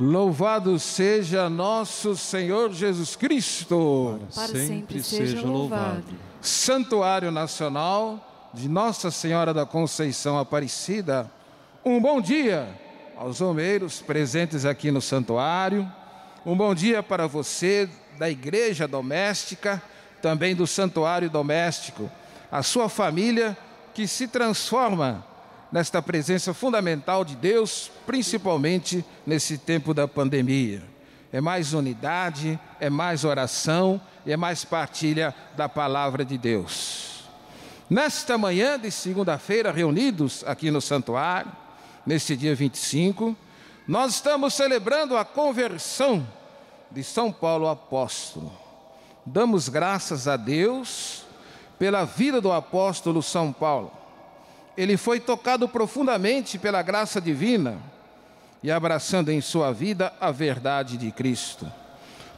Louvado seja nosso Senhor Jesus Cristo. Para sempre seja louvado. Santuário Nacional de Nossa Senhora da Conceição Aparecida. Um bom dia aos homeiros presentes aqui no santuário. Um bom dia para você da igreja doméstica, também do santuário doméstico, a sua família que se transforma nesta presença fundamental de Deus, principalmente nesse tempo da pandemia. É mais unidade, é mais oração e é mais partilha da palavra de Deus. Nesta manhã de segunda-feira, reunidos aqui no santuário, neste dia 25, nós estamos celebrando a conversão de São Paulo apóstolo. Damos graças a Deus pela vida do apóstolo São Paulo ele foi tocado profundamente pela graça divina e abraçando em sua vida a verdade de Cristo.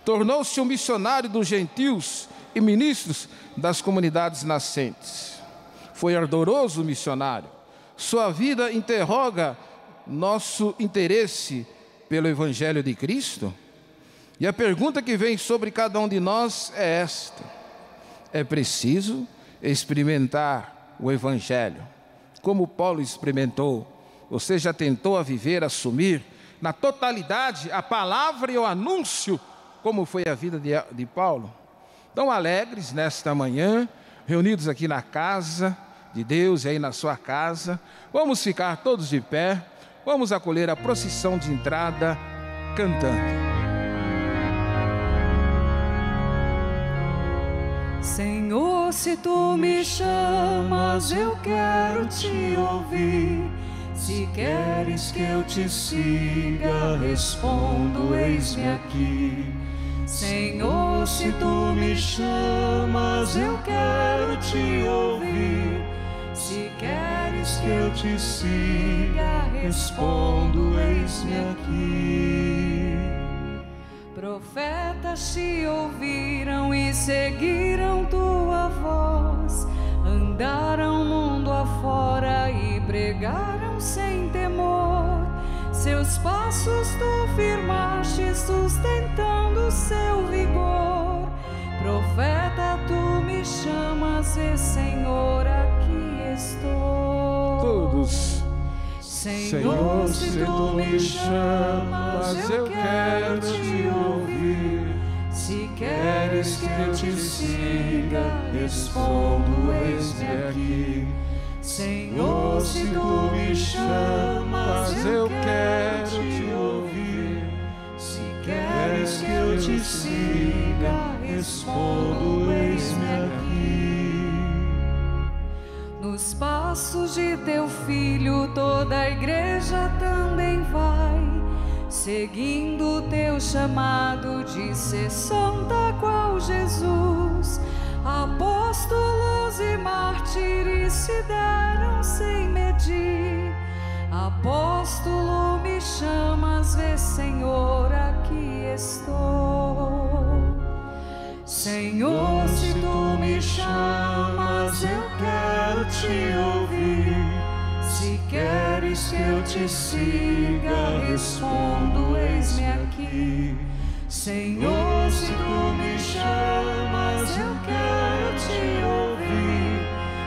Tornou-se um missionário dos gentios e ministros das comunidades nascentes. Foi ardoroso missionário. Sua vida interroga nosso interesse pelo Evangelho de Cristo. E a pergunta que vem sobre cada um de nós é esta: é preciso experimentar o Evangelho como Paulo experimentou. Você já tentou a viver, assumir na totalidade a palavra e o anúncio, como foi a vida de, de Paulo? Tão alegres nesta manhã, reunidos aqui na casa de Deus e aí na sua casa. Vamos ficar todos de pé, vamos acolher a procissão de entrada cantando. Se tu me chamas, eu quero te ouvir. Se queres que eu te siga, respondo: Eis-me aqui. Senhor, se tu me chamas, eu quero te ouvir. Se queres que eu te siga, respondo: Eis-me aqui. Profetas te ouviram e seguiram tua voz, andaram mundo afora e pregaram sem temor. Seus passos tu firmaste, sustentando seu vigor. Profeta, tu me chamas e Senhor, aqui estou. Todos Senhor, se tu me chamas, eu quero te ouvir. Se queres que eu te siga, respondo: Eis-me aqui. Senhor, se tu me chamas, eu quero te ouvir. Se queres que eu te siga, respondo: Eis-me aqui. Nos passos de teu filho, toda a igreja também vai, seguindo teu chamado de ser santa qual Jesus. Apóstolos e mártires se deram sem medir. Apóstolo, me chamas, vê, Senhor, aqui estou. Senhor, se tu me chamas, eu quero te ouvir. Se queres que eu te siga, respondo: Eis-me aqui. Senhor, se tu me chamas, eu quero te ouvir.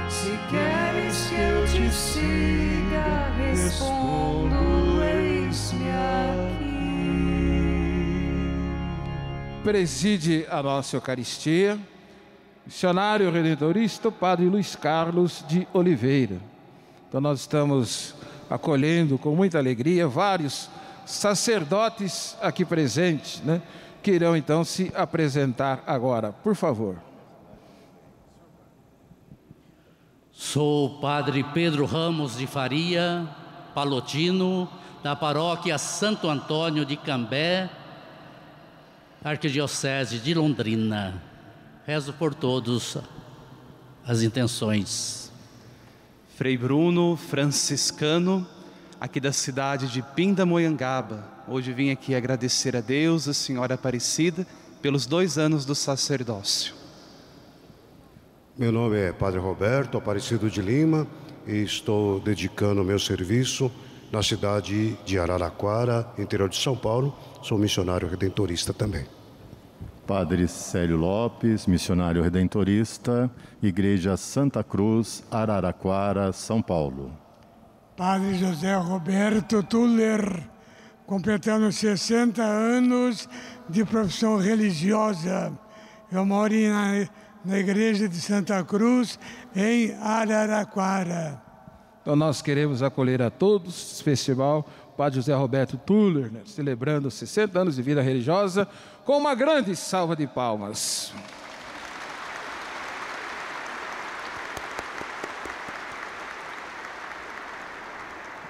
Se queres que eu te siga, respondo: preside a nossa Eucaristia, missionário redentorista, Padre Luiz Carlos de Oliveira. Então nós estamos acolhendo com muita alegria vários sacerdotes aqui presentes, né? Que irão então se apresentar agora, por favor. Sou o Padre Pedro Ramos de Faria, palotino, da paróquia Santo Antônio de Cambé, Arquidiocese de Londrina. Rezo por todos as intenções. Frei Bruno, franciscano, aqui da cidade de Pindamonhangaba. Hoje vim aqui agradecer a Deus, a Senhora Aparecida, pelos dois anos do sacerdócio. Meu nome é Padre Roberto Aparecido de Lima e estou dedicando o meu serviço na cidade de Araraquara, interior de São Paulo. Sou missionário redentorista também. Padre Célio Lopes, missionário redentorista, Igreja Santa Cruz, Araraquara, São Paulo. Padre José Roberto Tuller, completando 60 anos de profissão religiosa. Eu moro na, na Igreja de Santa Cruz, em Araraquara. Então nós queremos acolher a todos esse festival Padre José Roberto Tuller, né, celebrando 60 anos de vida religiosa, com uma grande salva de palmas.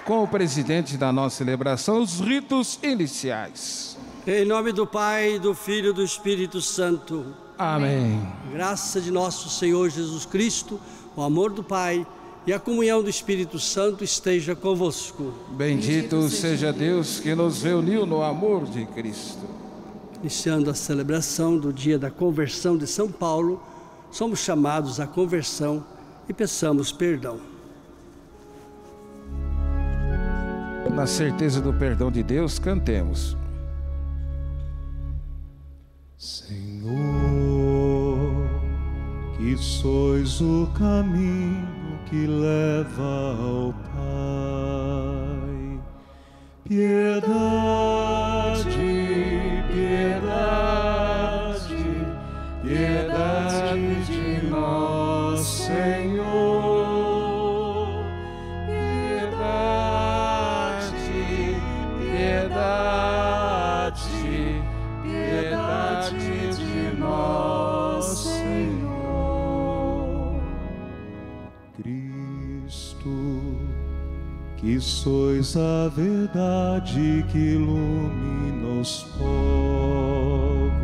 Com o presidente da nossa celebração, os ritos iniciais. Em nome do Pai, do Filho e do Espírito Santo. Amém. Graça de nosso Senhor Jesus Cristo, o amor do Pai e a comunhão do Espírito Santo esteja convosco. Bendito seja Deus que nos reuniu no amor de Cristo. Iniciando a celebração do dia da conversão de São Paulo, somos chamados à conversão e peçamos perdão. Na certeza do perdão de Deus, cantemos. Senhor, que sois o caminho que leva ao Pai. Piedade, que sois a verdade que ilumina os povos.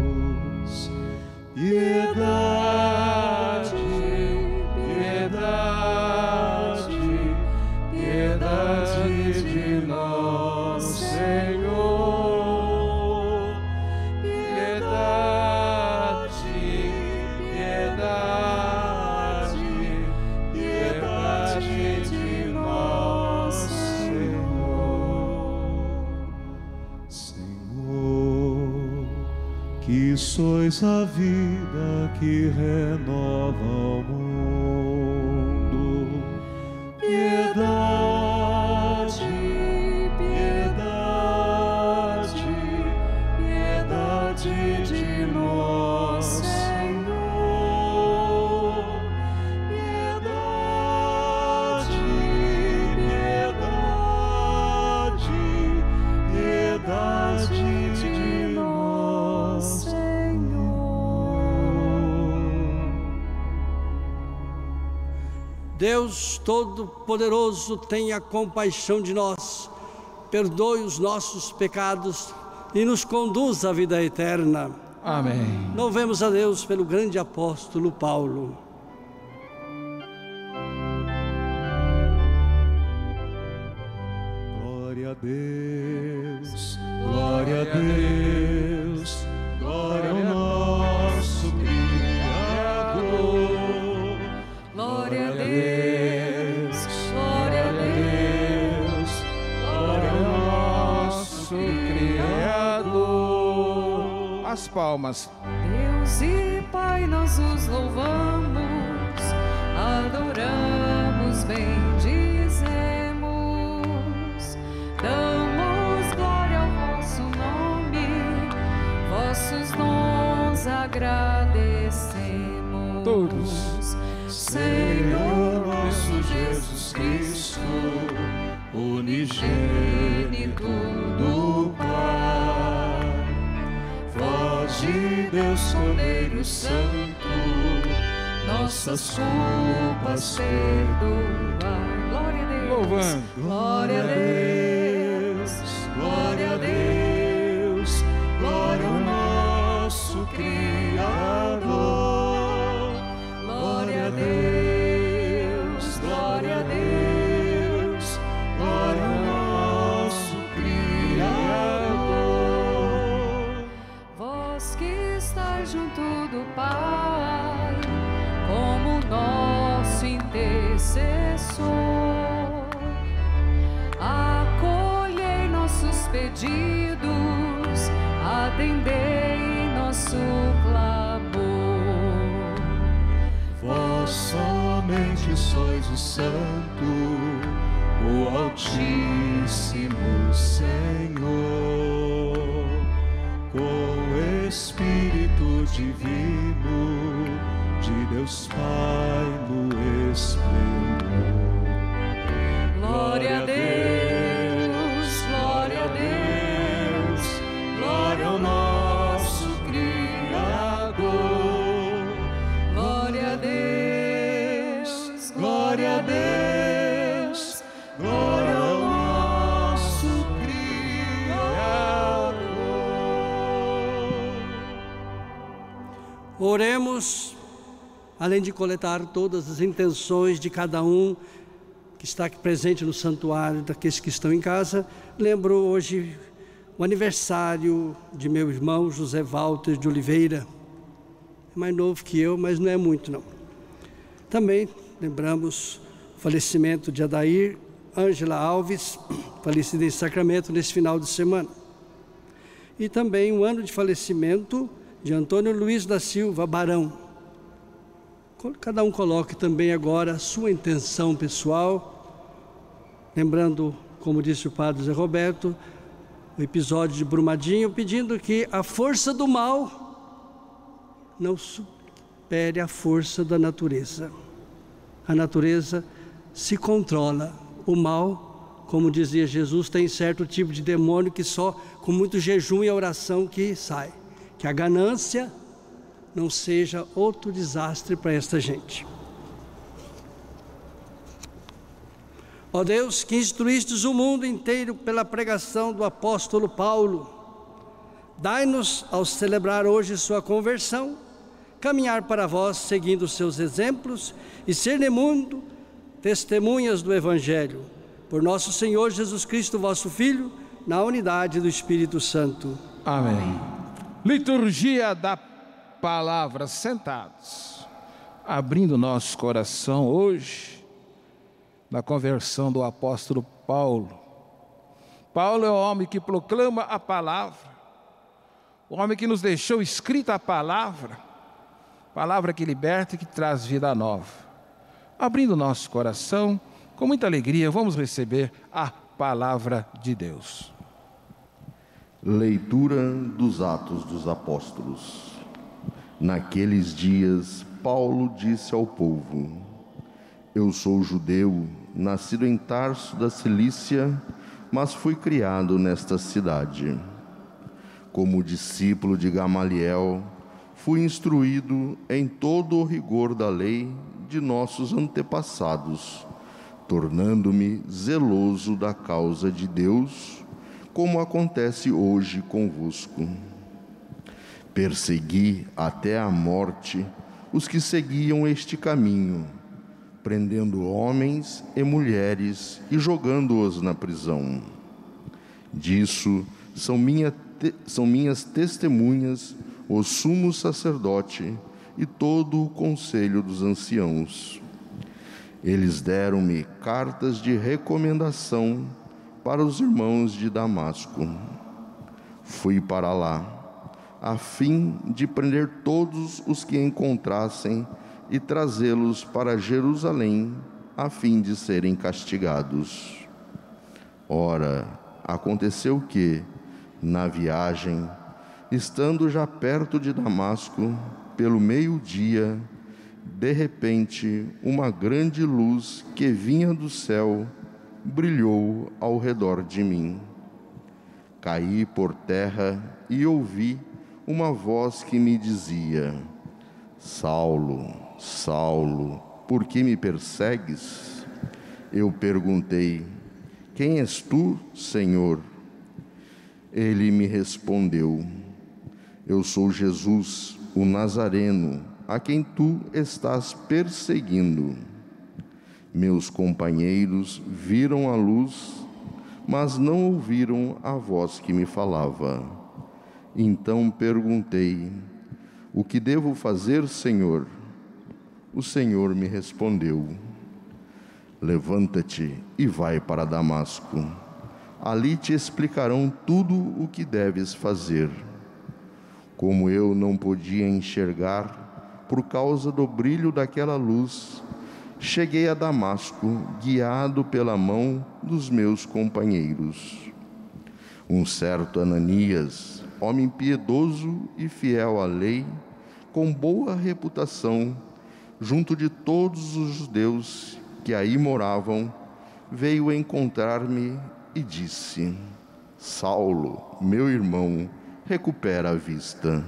Sois a vida que renova o Todo-Poderoso, tenha compaixão de nós, perdoe os nossos pecados e nos conduza à vida eterna. Amém. Louvemos a Deus pelo grande apóstolo Paulo. Pai, nós nossas culpas perdoai. Glória a Deus. Louvando. Glória a Deus. Glória a Deus, glória ao nosso Criador. Santo, o Altíssimo Senhor, com Espírito Divino de Deus Pai no Oremos, além de coletar todas as intenções de cada um que está aqui presente no santuário, daqueles que estão em casa. Lembro hoje o aniversário de meu irmão José Walter de Oliveira. É mais novo que eu, mas não é muito não. Também lembramos o falecimento de Adair Ângela Alves, falecida em Sacramento nesse final de semana. E também um ano de falecimento de Antônio Luiz da Silva Barão. Cada um coloque também agora a sua intenção pessoal, lembrando, como disse o padre Zé Roberto, o episódio de Brumadinho, pedindo que a força do mal não supere a força da natureza. A natureza se controla, o mal, como dizia Jesus, tem certo tipo de demônio que só com muito jejum e oração que sai. Que a ganância não seja outro desastre para esta gente. Ó Deus, que instruístes o mundo inteiro pela pregação do apóstolo Paulo, dai-nos, ao celebrar hoje sua conversão, caminhar para vós seguindo seus exemplos e ser no mundo testemunhas do Evangelho. Por nosso Senhor Jesus Cristo, vosso Filho, na unidade do Espírito Santo. Amém. Liturgia da palavra, sentados, abrindo nosso coração hoje na conversão do apóstolo Paulo. Paulo é o homem que proclama a palavra, o homem que nos deixou escrita a palavra, palavra que liberta e que traz vida nova. Abrindo nosso coração, com muita alegria, vamos receber a palavra de Deus. Leitura dos Atos dos Apóstolos. Naqueles dias, Paulo disse ao povo: Eu sou judeu, nascido em Tarso da Cilícia, mas fui criado nesta cidade. Como discípulo de Gamaliel, fui instruído em todo o rigor da lei de nossos antepassados, tornando-me zeloso da causa de Deus, como acontece hoje convosco. Persegui até a morte os que seguiam este caminho, prendendo homens e mulheres e jogando-os na prisão. Disso são, minha te, são minhas testemunhas o sumo sacerdote e todo o conselho dos anciãos. Eles deram-me cartas de recomendação para os irmãos de Damasco. Fui para lá a fim de prender todos os que encontrassem e trazê-los para Jerusalém, a fim de serem castigados. Ora, aconteceu que, na viagem, estando já perto de Damasco, pelo meio-dia, de repente, uma grande luz que vinha do céu brilhou ao redor de mim. Caí por terra e ouvi uma voz que me dizia: Saulo, Saulo, por que me persegues? Eu perguntei: Quem és tu, Senhor? Ele me respondeu: Eu sou Jesus, o Nazareno, a quem tu estás perseguindo. Meus companheiros viram a luz, mas não ouviram a voz que me falava. Então perguntei: O que devo fazer, Senhor? O Senhor me respondeu: Levanta-te e vai para Damasco. Ali te explicarão tudo o que deves fazer. Como eu não podia enxergar por causa do brilho daquela luz, cheguei a Damasco, guiado pela mão dos meus companheiros. Um certo Ananias, homem piedoso e fiel à lei, com boa reputação, junto de todos os judeus que aí moravam, veio encontrar-me e disse: Saulo, meu irmão, recupera a vista.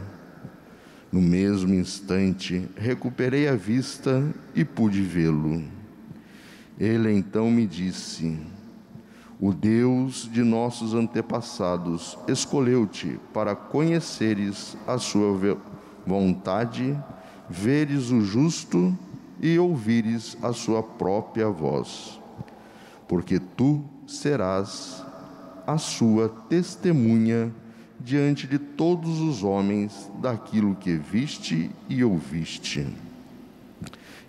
No mesmo instante, recuperei a vista e pude vê-lo. Ele então me disse: O Deus de nossos antepassados escolheu-te para conheceres a sua vontade, veres o justo e ouvires a sua própria voz. Porque tu serás a sua testemunha diante de todos os homens daquilo que viste e ouviste.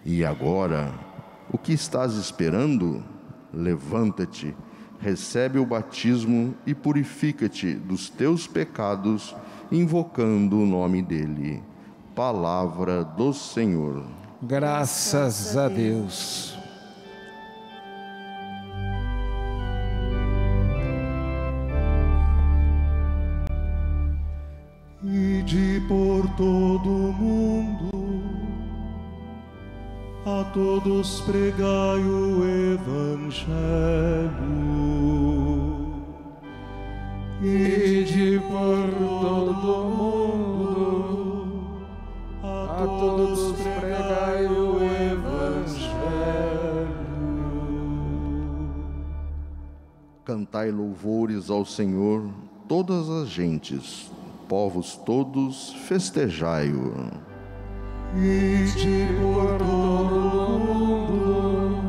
E agora, o que estás esperando? Levanta-te, recebe o batismo e purifica-te dos teus pecados, invocando o nome dele. Palavra do Senhor. Graças a Deus. Todo mundo, a todos pregai o Evangelho. E de por todo mundo, a todos pregai o Evangelho. Cantai louvores ao Senhor, todas as gentes povos todos, festejai-o. Ide por todo o mundo,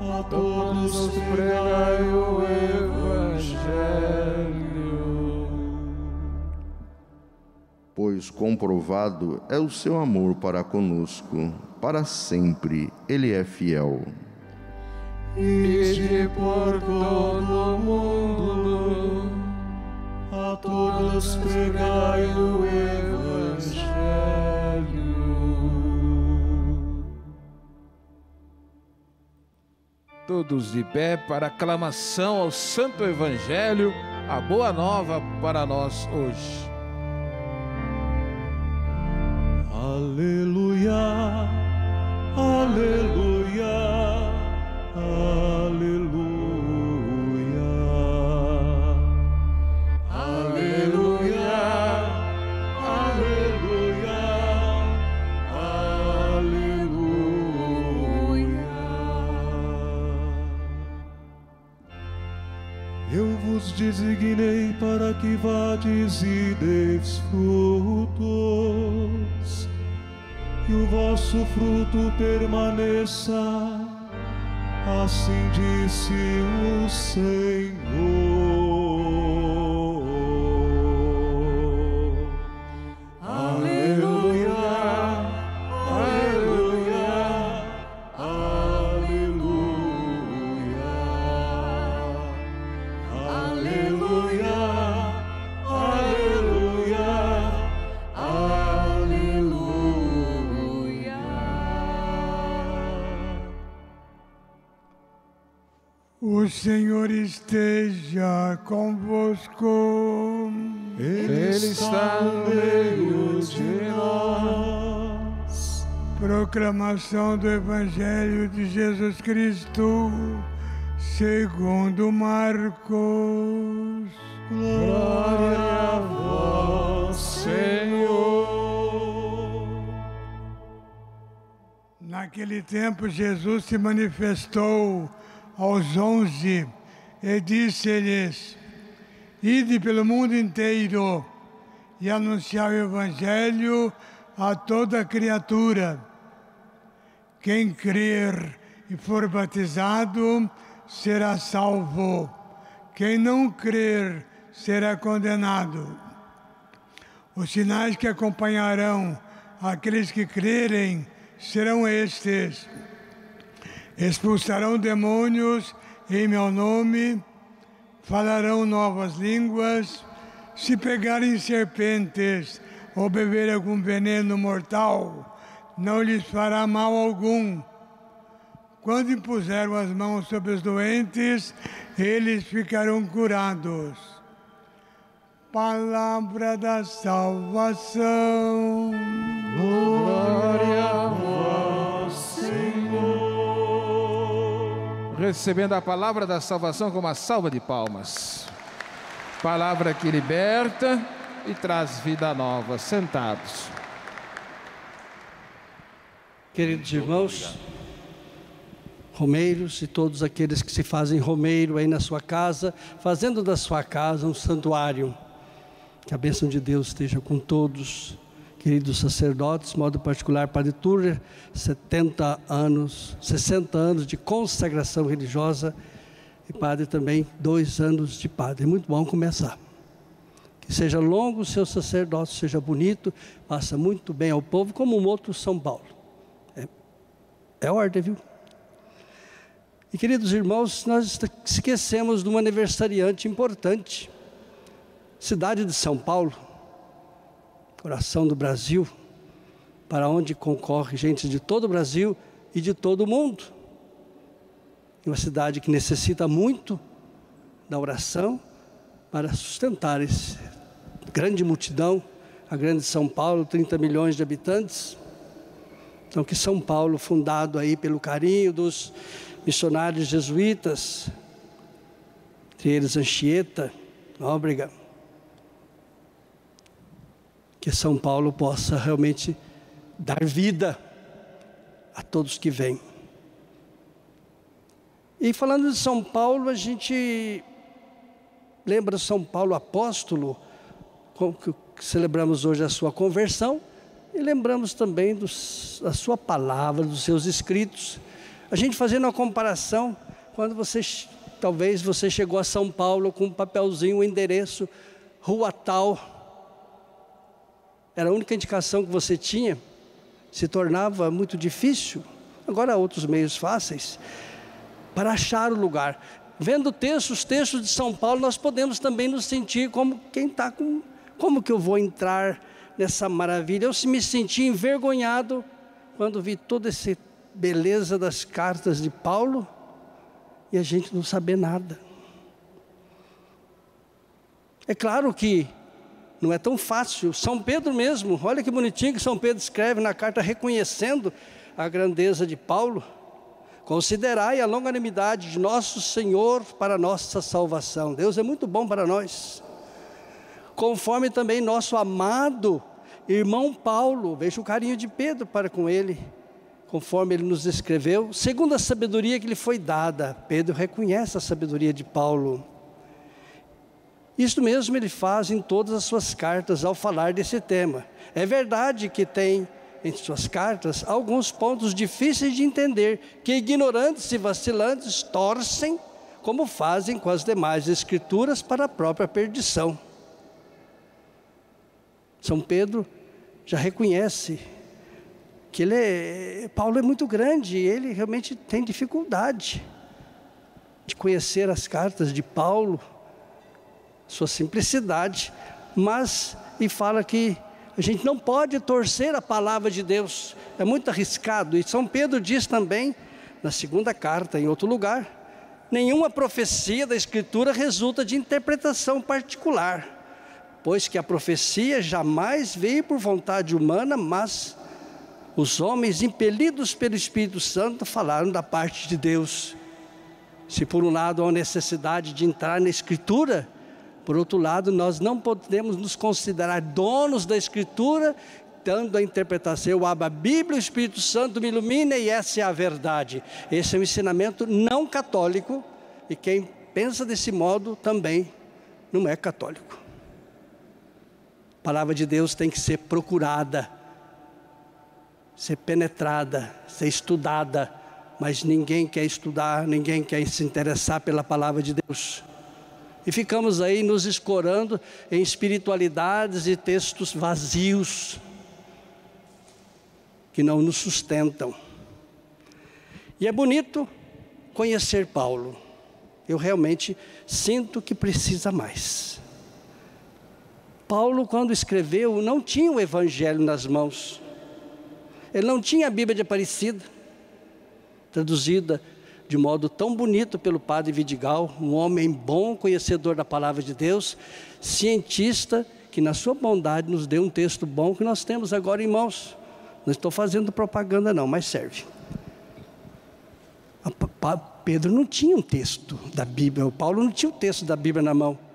a todos pregai o Evangelho. Pois comprovado é o seu amor para conosco, para sempre ele é fiel. Ide por todo o mundo, todos pregai o Evangelho. Todos de pé para aclamação ao Santo Evangelho, a boa nova para nós hoje. Aleluia, aleluia, aleluia. Designei para que vades e deis frutos, e o vosso fruto permaneça, assim disse o Senhor. Proclamação do Evangelho de Jesus Cristo, segundo Marcos. Glória a vós, Senhor. Naquele tempo, Jesus se manifestou aos onze e disse-lhes: Ide pelo mundo inteiro e anunciar o Evangelho a toda criatura. Quem crer e for batizado será salvo. Quem não crer será condenado. Os sinais que acompanharão aqueles que crerem serão estes expulsarão demônios em meu nome, falarão novas línguas, se pegarem serpentes ou beber algum veneno mortal, não lhes fará mal algum. Quando impuseram as mãos sobre os doentes, eles ficarão curados. Palavra da salvação. Glória a vós, Senhor. Recebendo a palavra da salvação com uma salva de palmas. Palavra que liberta e traz vida nova. Sentados. Queridos irmãos, romeiros e todos aqueles que se fazem romeiro aí na sua casa, fazendo da sua casa um santuário. Que a bênção de Deus esteja com todos, queridos sacerdotes, modo particular Padre Turner, 70 anos, 60 anos de consagração religiosa e Padre também, dois anos de Padre. Muito bom começar. Que seja longo o seu sacerdócio, seja bonito, faça muito bem ao povo, como um outro São Paulo. É, ordem, viu? E queridos irmãos, nós esquecemos de um aniversariante importante. Cidade de São Paulo, coração do Brasil, para onde concorre gente de todo o Brasil e de todo o mundo. Uma cidade que necessita muito da oração para sustentar essa grande multidão, a grande São Paulo, 30 milhões de habitantes. Então, que São Paulo, fundado aí pelo carinho dos missionários jesuítas, entre eles Anchieta, Nóbrega, que São Paulo possa realmente dar vida a todos que vêm. E falando de São Paulo, a gente lembra São Paulo apóstolo, que celebramos hoje a sua conversão, e lembramos também dos, da sua palavra, dos seus escritos. A gente fazendo uma comparação, quando você, talvez você chegou a São Paulo com um papelzinho, um endereço, rua tal, era a única indicação que você tinha, se tornava muito difícil. Agora há outros meios fáceis para achar o lugar. Vendo textos, textos de São Paulo, nós podemos também nos sentir como quem está com. Como que eu vou entrar nessa maravilha? Eu me senti envergonhado quando vi toda essa beleza das cartas de Paulo e a gente não saber nada. É claro que não é tão fácil. São Pedro mesmo, olha que bonitinho que São Pedro escreve na carta reconhecendo a grandeza de Paulo. Considerai a longanimidade de nosso Senhor para nossa salvação. Deus é muito bom para nós. Conforme também nosso amado irmão Paulo, veja o carinho de Pedro para com ele, conforme ele nos escreveu, segundo a sabedoria que lhe foi dada. Pedro reconhece a sabedoria de Paulo. Isto mesmo ele faz em todas as suas cartas ao falar desse tema. É verdade que tem em suas cartas alguns pontos difíceis de entender, que ignorantes e vacilantes torcem, como fazem com as demais escrituras, para a própria perdição. São Pedro já reconhece que ele é, Paulo é muito grande e ele realmente tem dificuldade de conhecer as cartas de Paulo, sua simplicidade, mas e fala que a gente não pode torcer a palavra de Deus, é muito arriscado. E São Pedro diz também, na segunda carta, em outro lugar, nenhuma profecia da Escritura resulta de interpretação particular, pois que a profecia jamais veio por vontade humana, mas os homens impelidos pelo Espírito Santo falaram da parte de Deus. Se por um lado há necessidade de entrar na Escritura, por outro lado, nós não podemos nos considerar donos da Escritura, dando a interpretação, eu abro a Bíblia, o Espírito Santo me ilumina e essa é a verdade. Esse é um ensinamento não católico e quem pensa desse modo também não é católico. A palavra de Deus tem que ser procurada, ser penetrada, ser estudada, mas ninguém quer estudar, ninguém quer se interessar pela palavra de Deus. E ficamos aí nos escorando em espiritualidades e textos vazios que não nos sustentam. E é bonito conhecer Paulo. eu realmente sinto que precisa mais. Paulo, quando escreveu, não tinha o Evangelho nas mãos. Ele não tinha a Bíblia de Aparecida, traduzida de modo tão bonito pelo padre Vidigal, um homem bom, conhecedor da palavra de Deus, cientista, que na sua bondade nos deu um texto bom que nós temos agora em mãos. Não estou fazendo propaganda, não, mas serve. Pedro não tinha um texto da Bíblia, o Paulo não tinha o um texto da Bíblia na mão.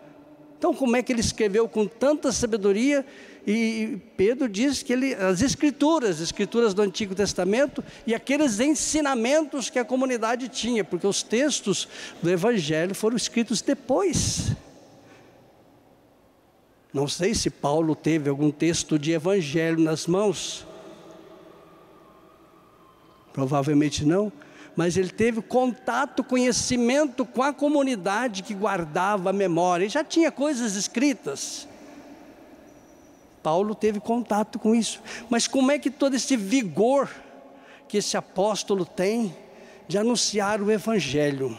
Então, como é que ele escreveu com tanta sabedoria? E Pedro diz que ele, as escrituras, as escrituras do Antigo Testamento e aqueles ensinamentos que a comunidade tinha, porque os textos do Evangelho foram escritos depois. Não sei se Paulo teve algum texto de Evangelho nas mãos. Provavelmente não mas ele teve contato, conhecimento com a comunidade que guardava a memória. Ele já tinha coisas escritas. Paulo teve contato com isso. Mas como é que todo esse vigor que esse apóstolo tem de anunciar o Evangelho?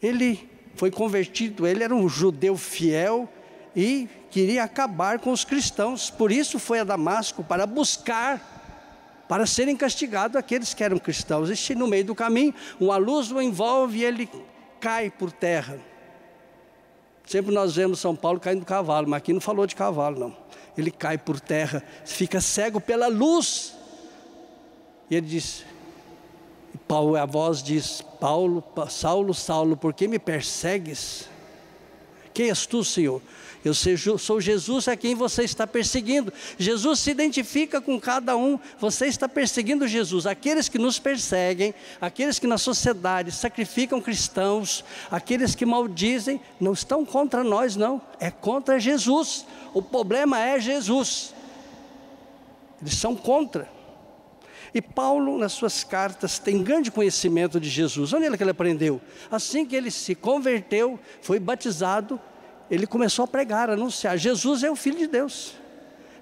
Ele foi convertido, ele era um judeu fiel e queria acabar com os cristãos, por isso foi a Damasco para buscar para serem castigados aqueles que eram cristãos. E no meio do caminho, uma luz o envolve e ele cai por terra. Sempre nós vemos São Paulo caindo do cavalo, mas aqui não falou de cavalo, não. Ele cai por terra, fica cego pela luz. E ele diz, Paulo, a voz diz: Paulo, Saulo, Saulo, por que me persegues? Quem és tu, Senhor? Eu sou Jesus a quem você está perseguindo. Jesus se identifica com cada um. Você está perseguindo Jesus. Aqueles que nos perseguem, aqueles que na sociedade sacrificam cristãos, aqueles que maldizem, não estão contra nós, não. É contra Jesus. O problema é Jesus. Eles são contra. E Paulo, nas suas cartas, tem grande conhecimento de Jesus. Onde é que ele aprendeu? Assim que ele se converteu, foi batizado, ele começou a pregar, a anunciar: Jesus é o Filho de Deus.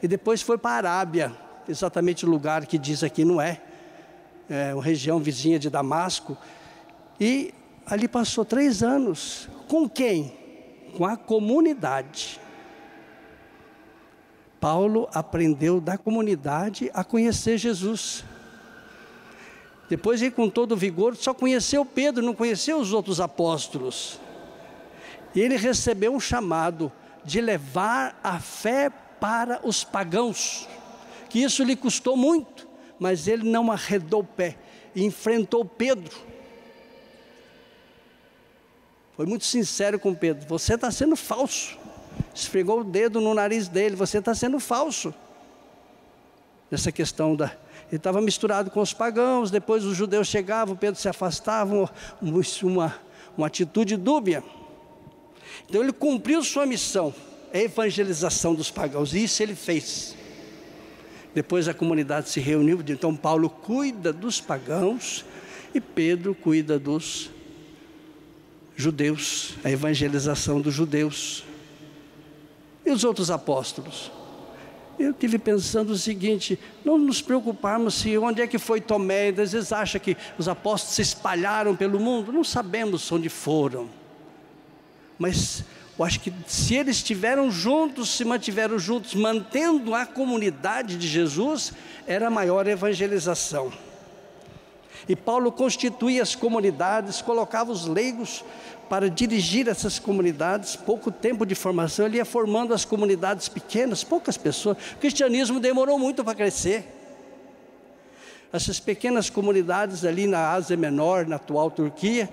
E depois foi para a Arábia, exatamente o lugar que diz aqui não é, é uma região vizinha de Damasco. E ali passou três anos. Com quem? Com a comunidade. Paulo aprendeu da comunidade a conhecer Jesus. Depois ele, com todo vigor, só conheceu Pedro, não conheceu os outros apóstolos. E ele recebeu um chamado de levar a fé para os pagãos, que isso lhe custou muito, mas ele não arredou o pé, enfrentou Pedro. Foi muito sincero com Pedro: você está sendo falso. Esfregou o dedo no nariz dele: você está sendo falso. Nessa questão da. Ele estava misturado com os pagãos, depois os judeus chegavam, Pedro se afastava, uma, uma atitude dúbia. Então ele cumpriu sua missão, a evangelização dos pagãos, e isso ele fez. Depois a comunidade se reuniu, então Paulo cuida dos pagãos e Pedro cuida dos judeus, a evangelização dos judeus. E os outros apóstolos? Eu tive pensando o seguinte: não nos preocuparmos se onde é que foi Tomé, às vezes acha que os apóstolos se espalharam pelo mundo, não sabemos onde foram. Mas eu acho que se eles estiveram juntos, se mantiveram juntos, mantendo a comunidade de Jesus, era maior evangelização. E Paulo constituía as comunidades, colocava os leigos para dirigir essas comunidades. Pouco tempo de formação, ele ia formando as comunidades pequenas, poucas pessoas. O cristianismo demorou muito para crescer. Essas pequenas comunidades ali na Ásia Menor, na atual Turquia,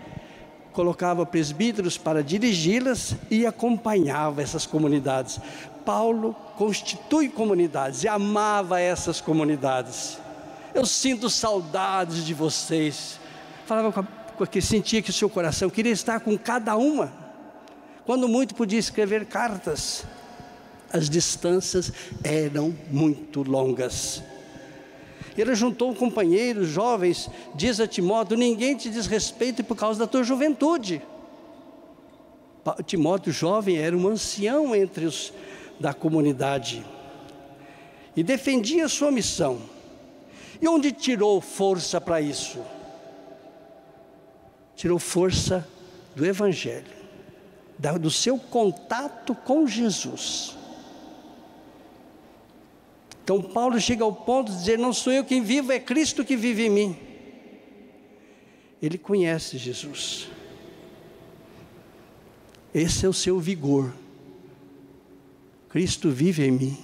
colocava presbíteros para dirigi-las e acompanhava essas comunidades. Paulo constitui comunidades e amava essas comunidades. Eu sinto saudades de vocês. Falava com que sentia que o seu coração queria estar com cada uma. Quando muito podia escrever cartas, as distâncias eram muito longas. Ele juntou companheiros jovens, diz a Timóteo: ninguém te desrespeita por causa da tua juventude. Timóteo, jovem, era um ancião entre os da comunidade e defendia sua missão. E onde tirou força para isso? tirou força do Evangelho, do seu contato com Jesus. Então Paulo chega ao ponto de dizer: Não sou eu quem vivo, é Cristo que vive em mim. Ele conhece Jesus. Esse é o seu vigor. Cristo vive em mim.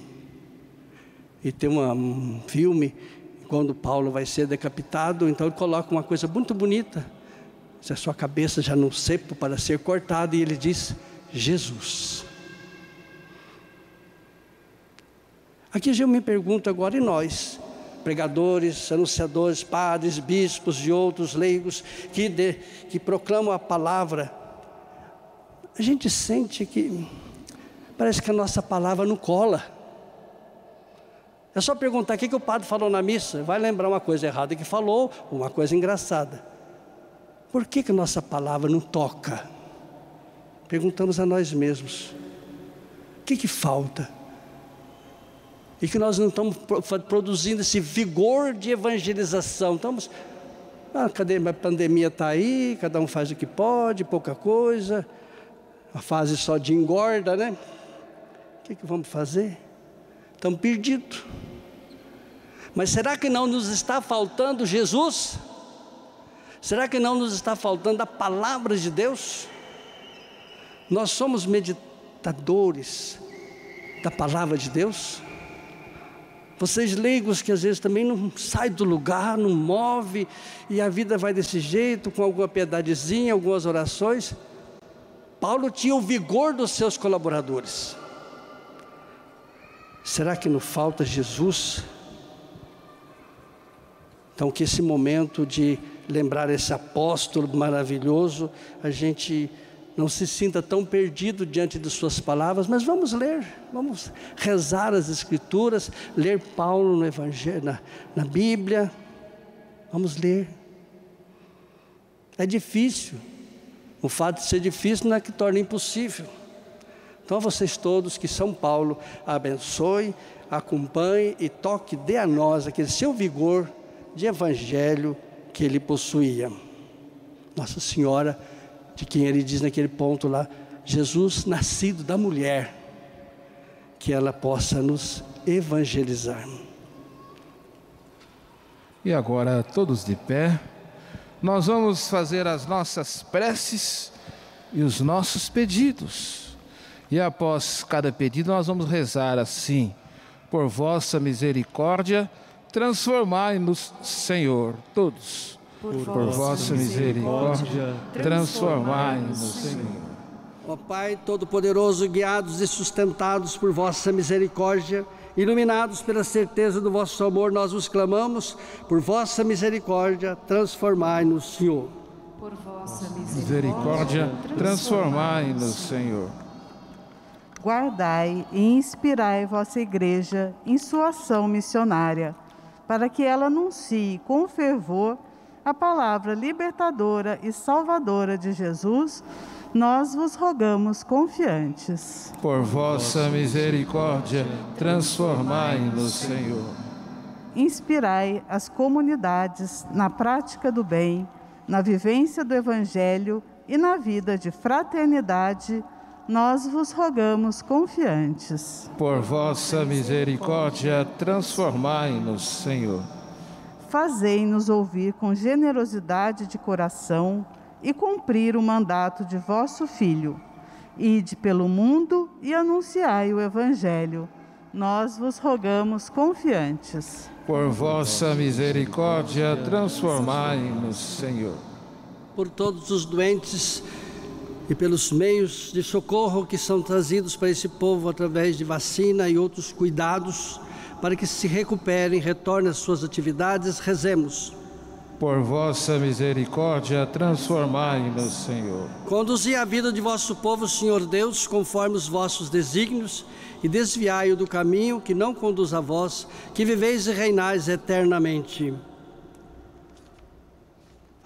E tem uma, um filme, quando Paulo vai ser decapitado, então ele coloca uma coisa muito bonita. Se a sua cabeça já não cepo para ser cortada, e ele diz: Jesus. Aqui eu me pergunto agora, e nós? pregadores, anunciadores, padres, bispos e outros leigos que, de, que proclamam a palavra, a gente sente que parece que a nossa palavra não cola. É só perguntar o que, que o padre falou na missa, vai lembrar uma coisa errada que falou, uma coisa engraçada. Por que, que a nossa palavra não toca? Perguntamos a nós mesmos. O que, que falta? E que nós não estamos produzindo esse vigor de evangelização. Estamos, ah? A pandemia está aí, cada um faz o que pode, pouca coisa, a fase só de engorda, né? O que, que vamos fazer? Estamos perdidos. Mas será que não nos está faltando Jesus? Será que não nos está faltando a palavra de Deus? Nós somos meditadores da palavra de Deus? Vocês leigos que às vezes também não sai do lugar, não move, e a vida vai desse jeito, com alguma piedadezinha, algumas orações. Paulo tinha o vigor dos seus colaboradores. Será que não falta Jesus? Então, que esse momento de lembrar esse apóstolo maravilhoso, a gente não se sinta tão perdido diante de Suas palavras, mas vamos ler, vamos rezar as Escrituras, ler Paulo no Evangelho, na, na Bíblia, vamos ler. É difícil, o fato de ser difícil não é que torna impossível. Então, vocês todos que São Paulo abençoe, acompanhe e toque, dê a nós aquele seu vigor de Evangelho que ele possuía. Nossa Senhora de quem ele diz naquele ponto lá, Jesus nascido da mulher, que ela possa nos evangelizar. E agora, todos de pé, nós vamos fazer as nossas preces e os nossos pedidos. E após cada pedido, nós vamos rezar assim: por vossa misericórdia, transformai-nos, Senhor, todos por, por vossa misericórdia, transformai-nos, Senhor. Ó Pai Todo-Poderoso, guiados e sustentados por vossa misericórdia, iluminados pela certeza do vosso amor, nós os clamamos, por vossa misericórdia, transformai-nos, Senhor. Por vossa misericórdia, transformai-nos, Senhor. Guardai e inspirai vossa igreja em sua ação missionária, para que ela anuncie com fervor a palavra libertadora e salvadora de Jesus, nós vos rogamos confiantes. Por vossa misericórdia, transformai-nos, Senhor. Inspirai as comunidades na prática do bem, na vivência do Evangelho e na vida de fraternidade, nós vos rogamos confiantes. Por vossa misericórdia, transformai-nos, Senhor fazei-nos ouvir com generosidade de coração e cumprir o mandato de vosso Filho. Ide pelo mundo e anunciai o Evangelho. Nós vos rogamos confiantes. Por vossa misericórdia, transformai-nos, Senhor. Por todos os doentes e pelos meios de socorro que são trazidos para esse povo através de vacina e outros cuidados, para que se recuperem, retornem às suas atividades, rezemos. Por vossa misericórdia, transformai-nos, Senhor. Conduzi a vida de vosso povo, Senhor Deus, conforme os vossos desígnios, e desviai-o do caminho que não conduz a vós, que viveis e reinais eternamente.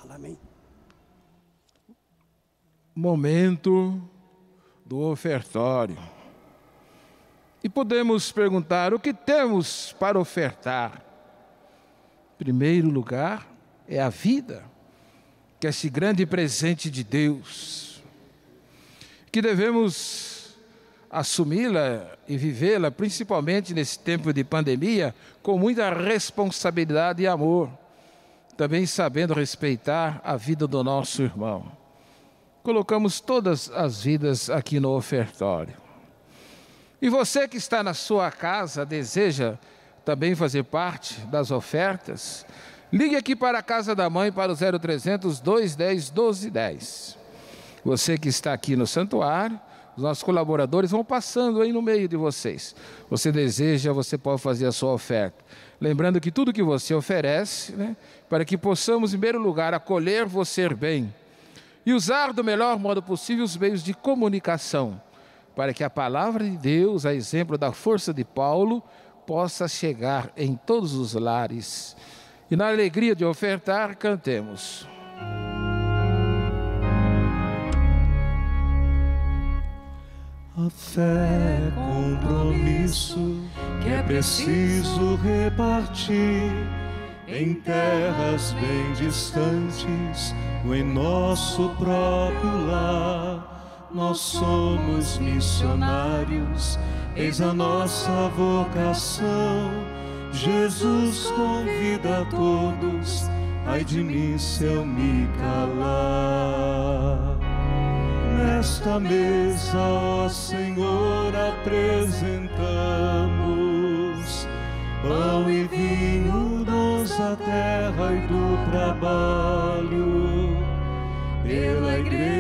Amém. Momento do ofertório. E podemos perguntar: o que temos para ofertar? Em primeiro lugar, é a vida. que este grande presente de Deus, que devemos assumi-la e vivê-la, principalmente nesse tempo de pandemia, com muita responsabilidade e amor, também sabendo respeitar a vida do nosso irmão. Colocamos todas as vidas aqui no ofertório. E você que está na sua casa, deseja também fazer parte das ofertas, ligue aqui para a Casa da Mãe para o 0300 210 1210. Você que está aqui no santuário, os nossos colaboradores vão passando aí no meio de vocês. Você deseja, você pode fazer a sua oferta. Lembrando que tudo que você oferece, né, para que possamos, em primeiro lugar, acolher você bem e usar do melhor modo possível os meios de comunicação para que a palavra de Deus, a exemplo da força de Paulo, possa chegar em todos os lares. E na alegria de ofertar, cantemos. A fé é compromisso que é preciso repartir em terras bem distantes ou em nosso próprio lar nós somos missionários, eis a nossa vocação. Jesus convida a todos, ai de mim se eu me calar. Nesta mesa, ó Senhor, apresentamos pão e vinho, dons da terra e do trabalho pela igreja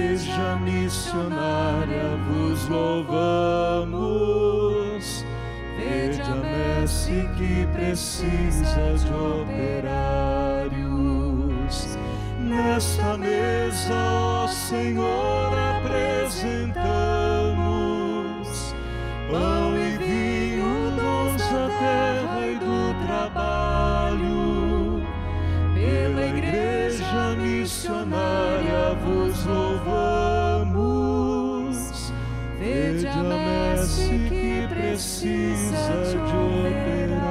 missionária vos louvamos. Vede a messe que precisa de operários. Nesta mesa, ó Senhor, apresentamos pão e vinho, dons da terra e do trabalho. Pela igreja missionária vos que precisa de operários.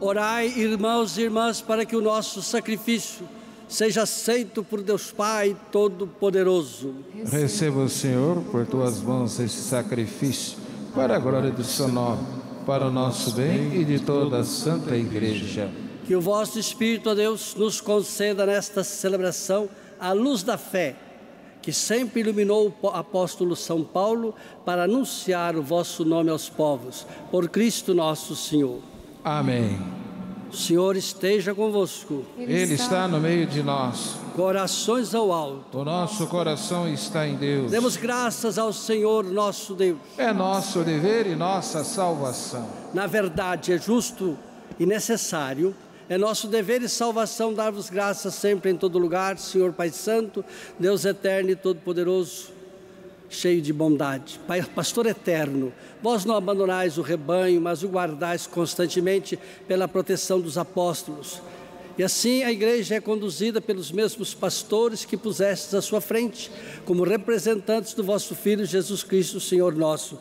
Orai, irmãos e irmãs, para que o nosso sacrifício seja aceito por Deus Pai Todo-Poderoso. Receba o Senhor por tuas mãos esse sacrifício, para a glória do seu nome, para o nosso bem e de toda a Santa Igreja. Que o vosso Espírito, ó Deus, nos conceda nesta celebração a luz da fé, que sempre iluminou o apóstolo São Paulo para anunciar o vosso nome aos povos. Por Cristo nosso Senhor. Amém. O Senhor esteja convosco. Ele está no meio de nós. Corações ao alto. O nosso coração está em Deus. Demos graças ao Senhor nosso Deus. É nosso dever e nossa salvação. Na verdade, é justo e necessário é nosso dever e salvação dar-vos graças sempre em todo lugar, Senhor Pai Santo, Deus eterno e todo-poderoso, cheio de bondade. Pai, pastor eterno, vós não abandonais o rebanho, mas o guardais constantemente pela proteção dos apóstolos. E assim a igreja é conduzida pelos mesmos pastores que pusestes à sua frente, como representantes do vosso Filho Jesus Cristo, Senhor nosso.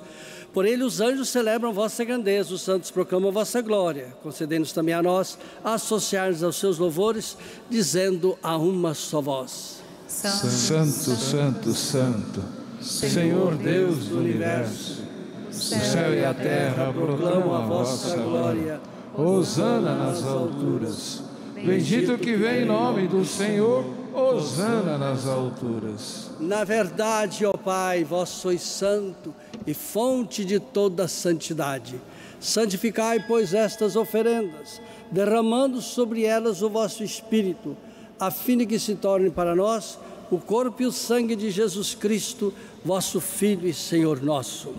Por ele os anjos celebram vossa grandeza, os santos proclamam vossa glória. Concedendo-nos também a nós associar-nos aos seus louvores, dizendo a uma só voz: Santo, Santo, Santo, Santo, Senhor Deus do universo. O céu e a terra proclamam a vossa glória. Hosana nas alturas. Bendito que vem em nome do Senhor. Hosana nas alturas. Na verdade, ó Pai, vós sois santo e fonte de toda santidade. Santificai, pois, estas oferendas, derramando sobre elas o vosso Espírito, a fim de que se tornem para nós o corpo e o sangue de Jesus Cristo, vosso Filho e Senhor nosso.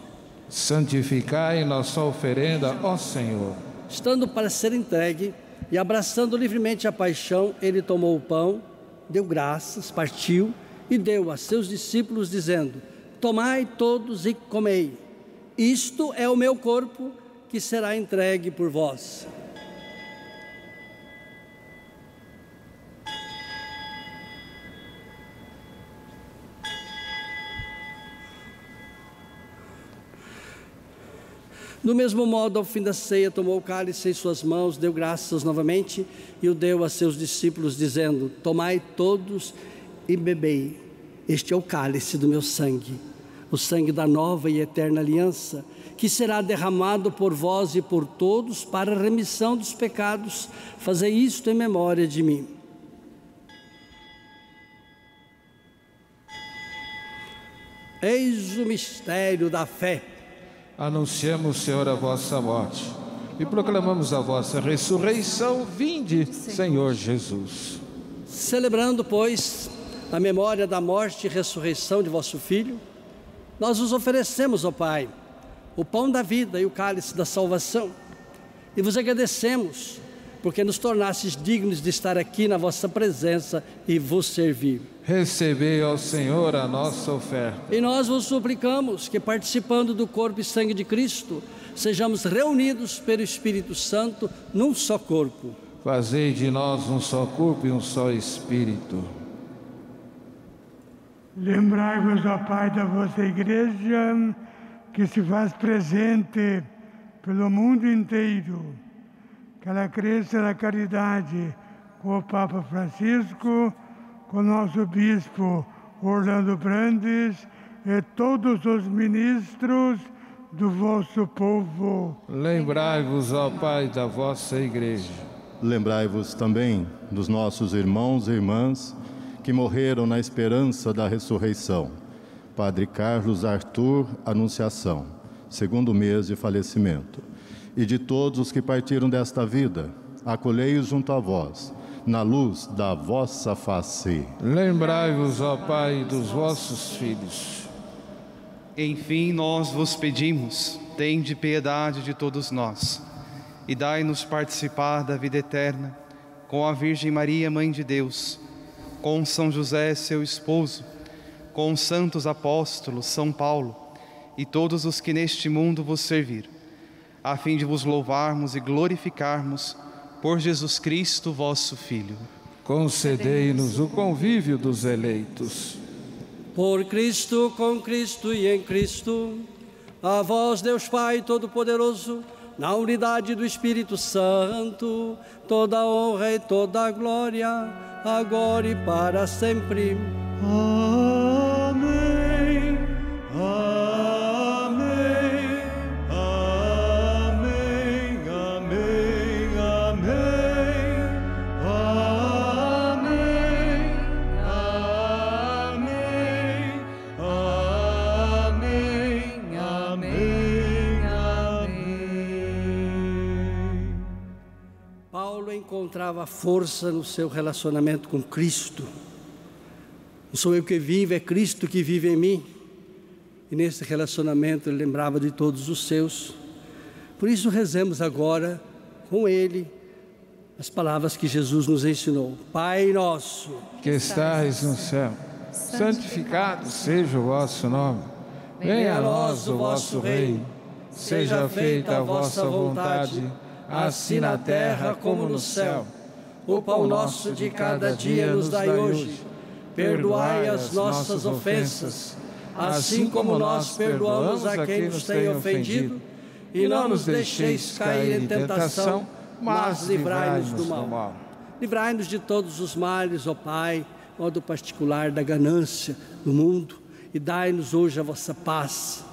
Santificai nossa oferenda, ó Senhor. Estando para ser entregue e abraçando livremente a paixão, ele tomou o pão, deu graças, partiu e deu a seus discípulos, dizendo: Tomai todos e comei. Isto é o meu corpo que será entregue por vós. Do mesmo modo, ao fim da ceia, tomou o cálice em suas mãos, deu graças novamente e o deu a seus discípulos, dizendo: Tomai todos e bebei. Este é o cálice do meu sangue, o sangue da nova e eterna aliança, que será derramado por vós e por todos para a remissão dos pecados. Fazei isto em memória de mim. Eis o mistério da fé. Anunciamos, Senhor, a vossa morte e proclamamos a vossa ressurreição. Vinde, Senhor Jesus. Celebrando, pois, a memória da morte e ressurreição de vosso Filho, nós vos oferecemos, ó Pai, o pão da vida e o cálice da salvação, e vos agradecemos porque nos tornastes dignos de estar aqui na vossa presença e vos servir. Recebei ao Senhor a nossa oferta. E nós vos suplicamos que, participando do corpo e sangue de Cristo, sejamos reunidos pelo Espírito Santo num só corpo. Fazei de nós um só corpo e um só espírito. Lembrai-vos, ó Pai, da vossa igreja, que se faz presente pelo mundo inteiro que ela cresça na caridade com o Papa Francisco, com o nosso Bispo Orlando Brandes e todos os ministros do vosso povo. Lembrai-vos, ó Pai, da vossa igreja. Lembrai-vos também dos nossos irmãos e irmãs que morreram na esperança da ressurreição. Padre Carlos Arthur Anunciação, segundo mês de falecimento e de todos os que partiram desta vida, acolhei-os junto a vós, na luz da vossa face. Lembrai-vos, ó Pai, dos vossos filhos. Enfim, nós vos pedimos, tende piedade de todos nós, e dai-nos participar da vida eterna, com a Virgem Maria, Mãe de Deus, com São José, seu esposo, com os santos apóstolos, São Paulo, e todos os que neste mundo vos serviram a fim de vos louvarmos e glorificarmos por Jesus Cristo, vosso Filho. Concedei-nos o convívio dos eleitos. Por Cristo, com Cristo e em Cristo, a vós, Deus Pai Todo-Poderoso, na unidade do Espírito Santo, toda honra e toda glória, agora e para sempre. Amém. Força no seu relacionamento com Cristo. Não sou eu que vivo, é Cristo que vive em mim. E nesse relacionamento ele lembrava de todos os seus. Por isso rezemos agora com ele as palavras que Jesus nos ensinou. Pai nosso, que estais no céu, santificado seja o vosso nome. Venha a nós o vosso reino. Seja feita a vossa vontade assim na terra como no céu. O pão nosso de cada dia nos dai hoje. Perdoai as nossas ofensas, assim como nós perdoamos a quem nos tem ofendido. E não nos deixeis cair em tentação, mas livrai-nos do mal. Livrai-nos de todos os males, ó Pai, modo particular da ganância do mundo, e dai-nos hoje a vossa paz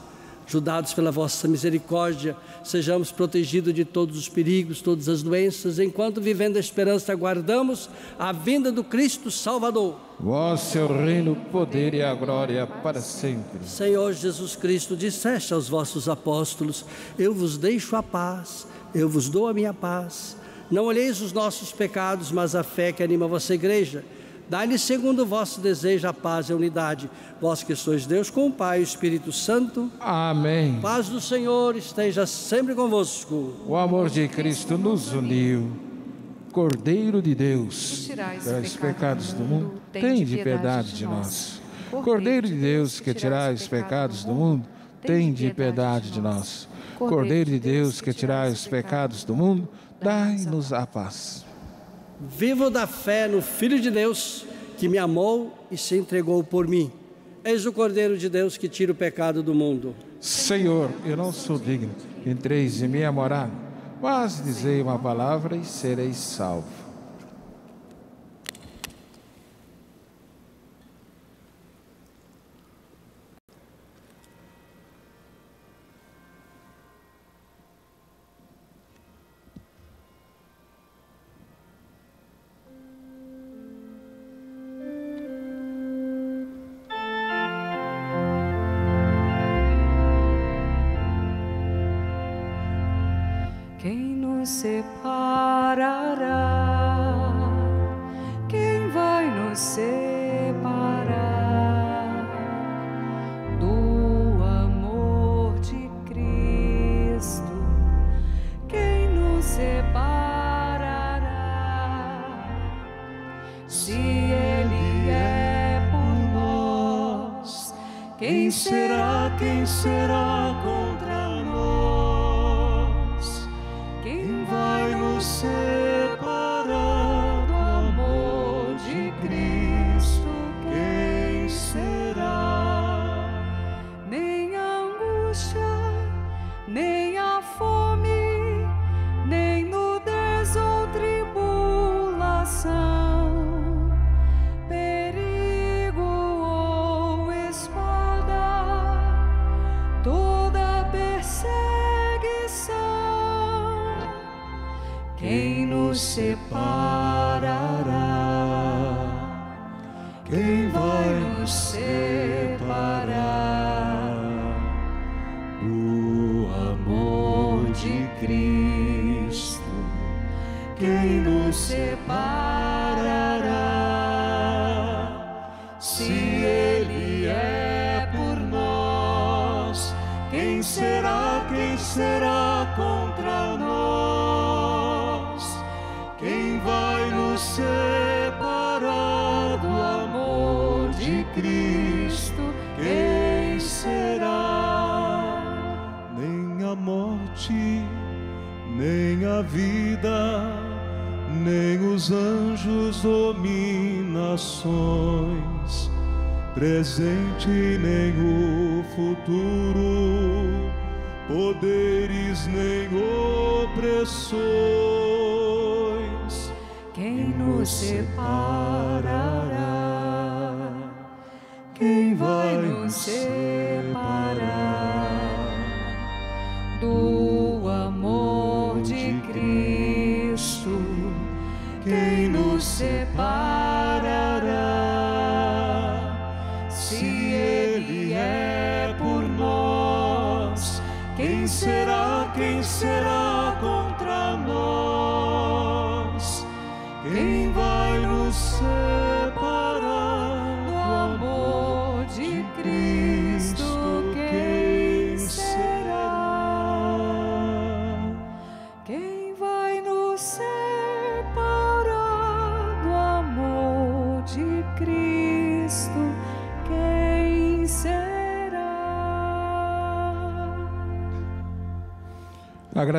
ajudados pela vossa misericórdia, sejamos protegidos de todos os perigos, todas as doenças, enquanto vivendo a esperança aguardamos a vinda do Cristo Salvador. Vosso é o reino, o poder e a glória para sempre. Senhor Jesus Cristo, disseste aos vossos apóstolos: Eu vos deixo a paz, eu vos dou a minha paz. Não olheis os nossos pecados, mas a fé que anima a vossa igreja. Dai-lhe segundo o vosso desejo a paz e a unidade. Vós que sois Deus com o Pai e o Espírito Santo. Amém. Paz do Senhor esteja sempre convosco. O amor de Cristo nos uniu. Cordeiro de Deus, tirais os pecados do mundo, tem de piedade de nós. Cordeiro de Deus, que tirais os pecados do mundo, tem de piedade de nós. Cordeiro de Deus, que tirais os pecados do mundo, dai-nos a paz. Vivo da fé no Filho de Deus que me amou e se entregou por mim. Eis o Cordeiro de Deus que tira o pecado do mundo. Senhor, eu não sou digno que entreis em minha morada, mas dizei uma palavra e sereis salvo. Vai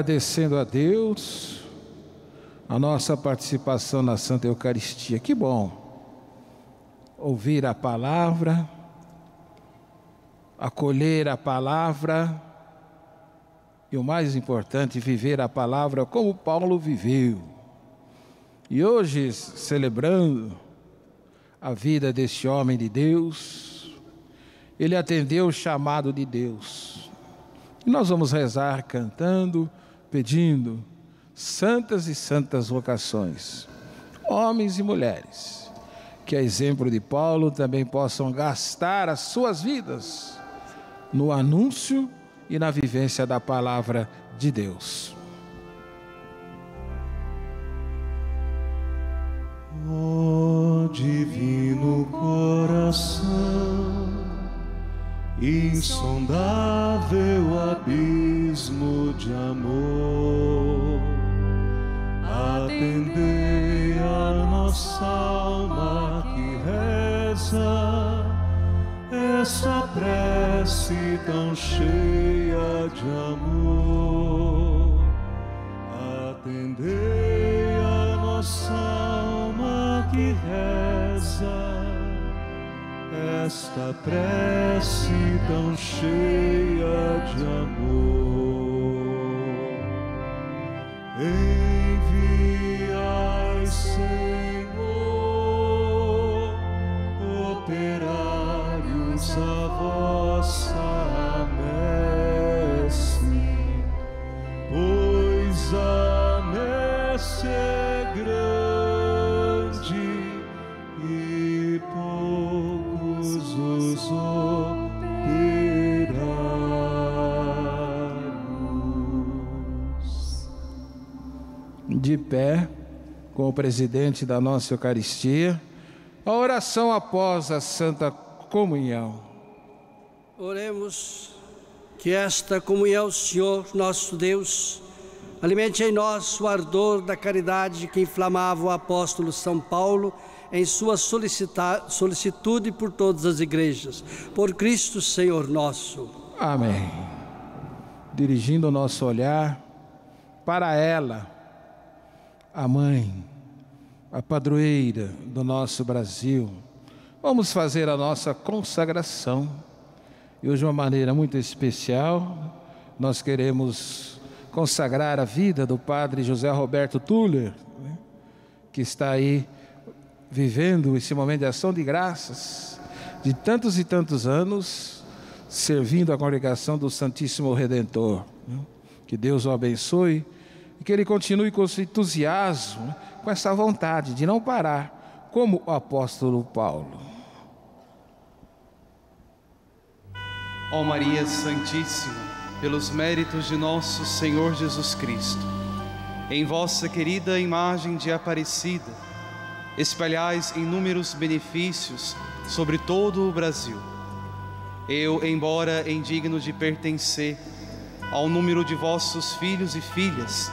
Agradecendo a Deus a nossa participação na Santa Eucaristia. Que bom ouvir a palavra, acolher a palavra e o mais importante, viver a palavra como Paulo viveu. E hoje, celebrando a vida deste homem de Deus, ele atendeu o chamado de Deus. E nós vamos rezar cantando, pedindo santas e santas vocações, homens e mulheres, que a exemplo de Paulo também possam gastar as suas vidas no anúncio e na vivência da palavra de Deus. Ó divino coração, insondável abismo de amor, atendei a nossa alma que reza essa prece tão cheia de amor. Atendei a nossa alma que reza esta prece tão cheia de amor. Enviai, Senhor. De pé, com o presidente da nossa Eucaristia, a oração após a Santa Comunhão. Oremos que esta comunhão, Senhor nosso Deus, alimente em nós o ardor da caridade que inflamava o apóstolo São Paulo em sua solicitude por todas as igrejas. Por Cristo, Senhor nosso. Amém. Dirigindo o nosso olhar para ela, a mãe, a padroeira do nosso Brasil, vamos fazer a nossa consagração. E hoje, de uma maneira muito especial, nós queremos consagrar a vida do padre José Roberto Tuller, né, que está aí vivendo esse momento de ação de graças de tantos e tantos anos, servindo a congregação do Santíssimo Redentor. né. Que Deus o abençoe que ele continue com esse entusiasmo, né, com essa vontade de não parar, como o apóstolo Paulo. Ó Maria Santíssima, pelos méritos de nosso Senhor Jesus Cristo, em vossa querida imagem de Aparecida, espalhais inúmeros benefícios sobre todo o Brasil. Eu, embora indigno de pertencer ao número de vossos filhos e filhas,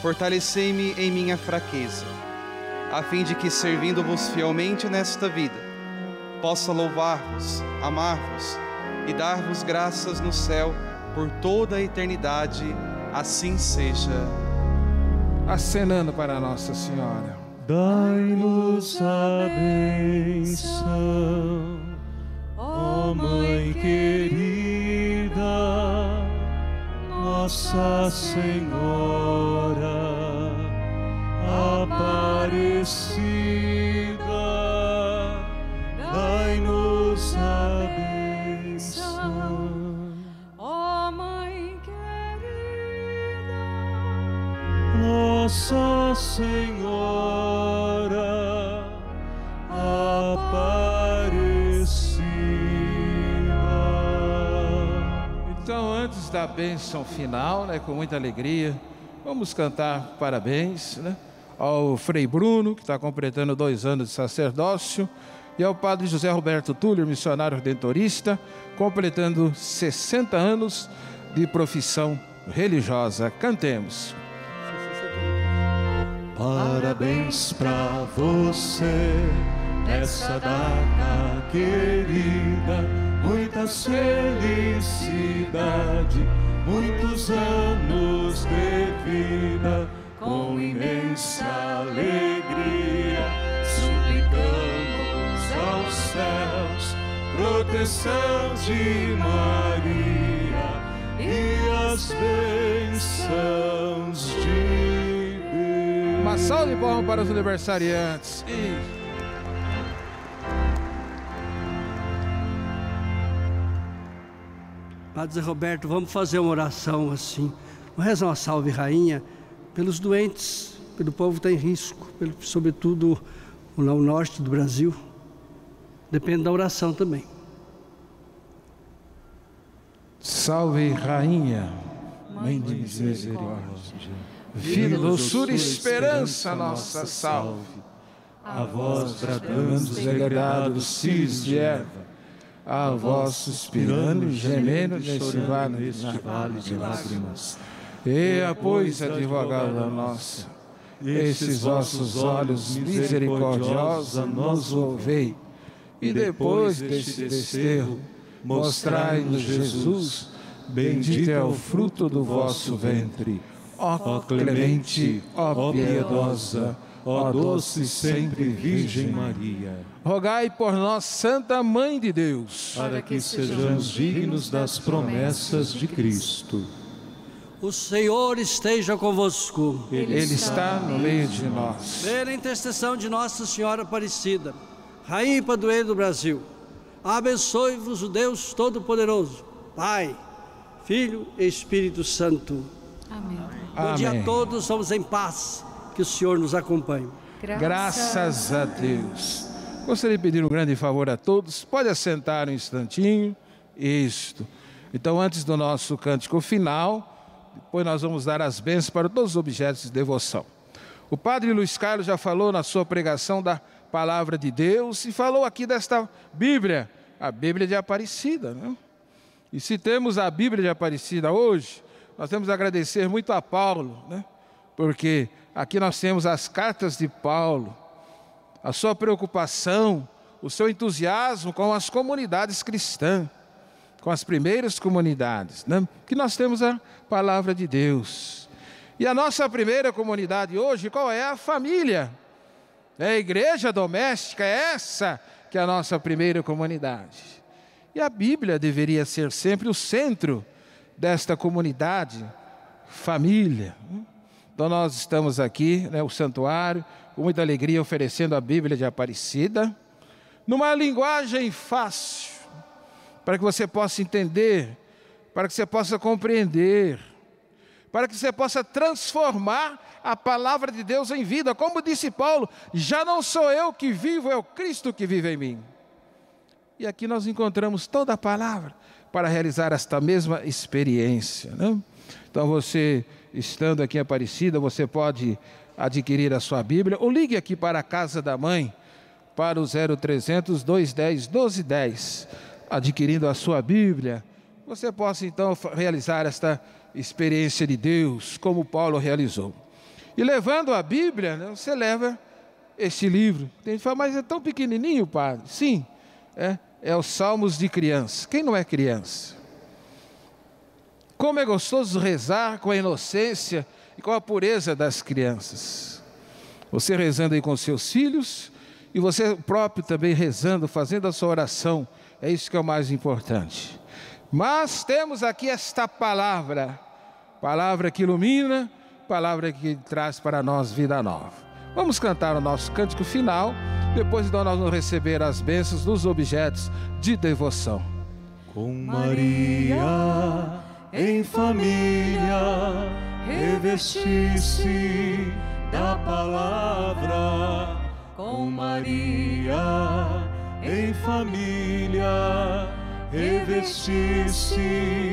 fortalecei-me em minha fraqueza, a fim de que, servindo-vos fielmente nesta vida, possa louvar-vos, amar-vos e dar-vos graças no céu por toda a eternidade. Assim seja. Acenando para Nossa Senhora. Dai-nos a benção, ó Mãe querida, Nossa Senhora Aparecida, dai-nos a benção. Ó Mãe querida, Nossa Senhora Aparecida. Então, antes da bênção final, né, com muita alegria, vamos cantar parabéns né, ao Frei Bruno, que está completando dois anos de sacerdócio, e ao Padre José Roberto Túlio, missionário redentorista, completando 60 anos de profissão religiosa. Cantemos. Parabéns pra você nessa data querida, muitas felicidade, muitos anos de vida, com imensa alegria, suplicamos aos céus proteção de Maria e as bênçãos de Deus. Uma salva de palmas para os aniversariantes. E... Padre Zé Roberto, vamos fazer uma oração assim. Vamos rezar uma salve, rainha, pelos doentes, pelo povo que está em risco, pelo, sobretudo no norte do Brasil. Depende da oração também. Salve, Rainha, Mãe de misericórdia, Vida, doçura e esperança nossa, salve. A vós bradamos, degradado dos filhos de Eva, a vós suspirando gemendo neste vale, vale de lágrimas. Eia, pois, advogada nossa, esses vossos olhos misericordiosos nos ouvei, e depois deste desterro, mostrai-nos Jesus, bendito é o fruto do vosso ventre. Ó clemente, ó piedosa, ó doce sempre Virgem Maria. Rogai por nós, Santa Mãe de Deus, para que sejamos dignos das promessas de Cristo. O Senhor esteja convosco. Ele está no meio de nós. Pela intercessão de Nossa Senhora Aparecida, Rainha e Padroeira do Brasil, abençoe-vos o Deus Todo-Poderoso, Pai, Filho e Espírito Santo. Amém. Bom Amém. dia a todos, vamos em paz. Que o Senhor nos acompanhe. Graças a Deus. Gostaria de pedir um grande favor a todos. Pode assentar um instantinho. Isto. Então, antes do nosso cântico final, depois nós vamos dar as bênçãos para todos os objetos de devoção. O padre Luiz Carlos já falou na sua pregação da palavra de Deus e falou aqui desta Bíblia, a Bíblia de Aparecida. Né? E se temos a Bíblia de Aparecida hoje, nós temos a agradecer muito a Paulo, né? porque aqui nós temos as cartas de Paulo, a sua preocupação, o seu entusiasmo com as comunidades cristãs, com as primeiras comunidades, né? que nós temos a palavra de Deus. E a nossa primeira comunidade hoje, qual é? A família. É a igreja doméstica, é essa que é a nossa primeira comunidade. E a Bíblia deveria ser sempre o centro desta comunidade, família. Então nós estamos aqui, né, o santuário, com muita alegria oferecendo a Bíblia de Aparecida, numa linguagem fácil, para que você possa entender, para que você possa compreender, para que você possa transformar a palavra de Deus em vida. Como disse Paulo, já não sou eu que vivo, é o Cristo que vive em mim. E aqui nós encontramos toda a palavra para realizar esta mesma experiência. Né? Então você, estando aqui em Aparecida, você pode adquirir a sua Bíblia ou ligue aqui para a casa da mãe, para o 0300 210 1210, adquirindo a sua Bíblia. Você possa então realizar esta experiência de Deus, como Paulo realizou. E levando a Bíblia, né, você leva este livro. Tem gente que fala, mas é tão pequenininho, padre. Sim, é, é os Salmos de criança. Quem não é criança? Como é gostoso rezar com a inocência e com a pureza das crianças. Você rezando aí com seus filhos e você próprio também rezando, fazendo a sua oração. É isso que é o mais importante. Mas temos aqui esta palavra, palavra que ilumina, palavra que traz para nós vida nova. Vamos cantar o nosso cântico final, depois então nós vamos receber as bênçãos dos objetos de devoção. Com Maria em família, revestisse da palavra. Com Maria em família, revestisse